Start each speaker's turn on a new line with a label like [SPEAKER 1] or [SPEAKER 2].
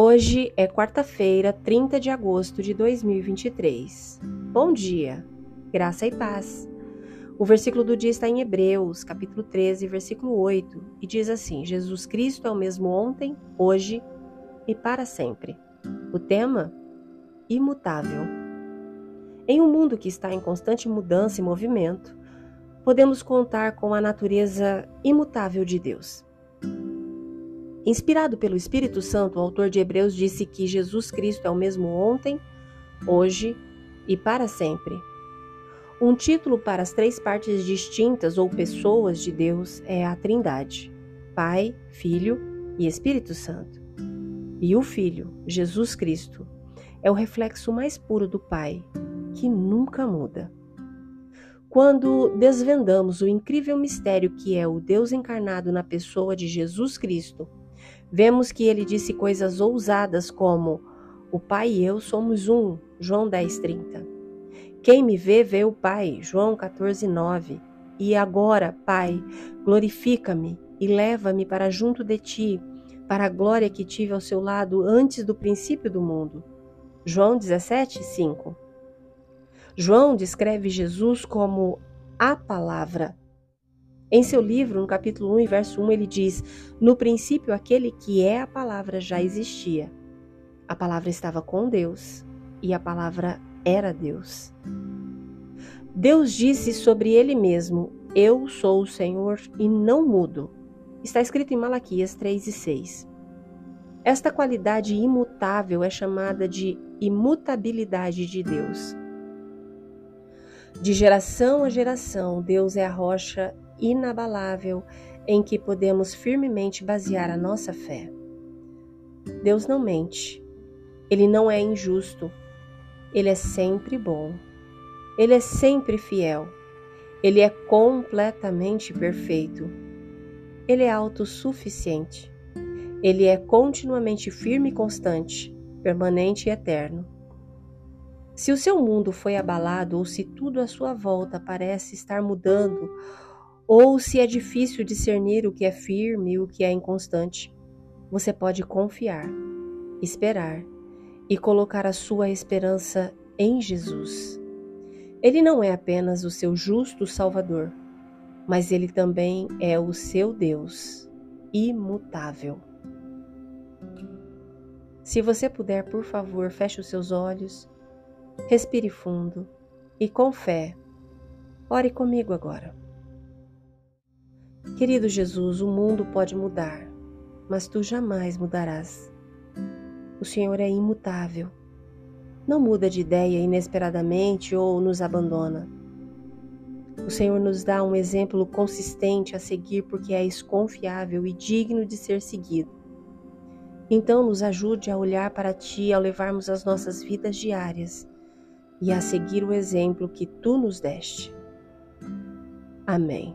[SPEAKER 1] Hoje é quarta-feira, 30 de agosto de 2023. Bom dia, graça e paz. O versículo do dia está em Hebreus, capítulo 13, versículo 8, e diz assim: Jesus Cristo é o mesmo ontem, hoje e para sempre. O tema? Imutável. Em um mundo que está em constante mudança e movimento, podemos contar com a natureza imutável de Deus. Inspirado pelo Espírito Santo, o autor de Hebreus disse que Jesus Cristo é o mesmo ontem, hoje e para sempre. Um título para as três partes distintas ou pessoas de Deus é a Trindade: Pai, Filho e Espírito Santo. E o Filho, Jesus Cristo, é o reflexo mais puro do Pai, que nunca muda. Quando desvendamos o incrível mistério que é o Deus encarnado na pessoa de Jesus Cristo, Vemos que ele disse coisas ousadas como: O Pai e eu somos um, João 10:30. Quem me vê, vê o Pai, João 14:9. E agora, Pai, glorifica-me e leva-me para junto de ti, para a glória que tive ao seu lado antes do princípio do mundo. João 17:5. João descreve Jesus como a palavra, em seu livro, no capítulo 1 verso 1, ele diz: No princípio, aquele que é a palavra já existia. A palavra estava com Deus e a palavra era Deus. Deus disse sobre ele mesmo: Eu sou o Senhor e não mudo. Está escrito em Malaquias 3 e 6. Esta qualidade imutável é chamada de imutabilidade de Deus. De geração a geração, Deus é a rocha inabalável em que podemos firmemente basear a nossa fé. Deus não mente, Ele não é injusto, Ele é sempre bom, Ele é sempre fiel, Ele é completamente perfeito, Ele é autossuficiente, Ele é continuamente firme e constante, permanente e eterno. Se o seu mundo foi abalado ou se tudo à sua volta parece estar mudando ou se é difícil discernir o que é firme e o que é inconstante, você pode confiar, esperar e colocar a sua esperança em Jesus. Ele não é apenas o seu justo Salvador, mas ele também é o seu Deus, imutável. Se você puder, por favor, feche os seus olhos, respire fundo e com fé, ore comigo agora. Querido Jesus, o mundo pode mudar, mas tu jamais mudarás. O Senhor é imutável. Não muda de ideia inesperadamente ou nos abandona. O Senhor nos dá um exemplo consistente a seguir porque és confiável e digno de ser seguido. Então, nos ajude a olhar para Ti ao levarmos as nossas vidas diárias e a seguir o exemplo que Tu nos deste. Amém.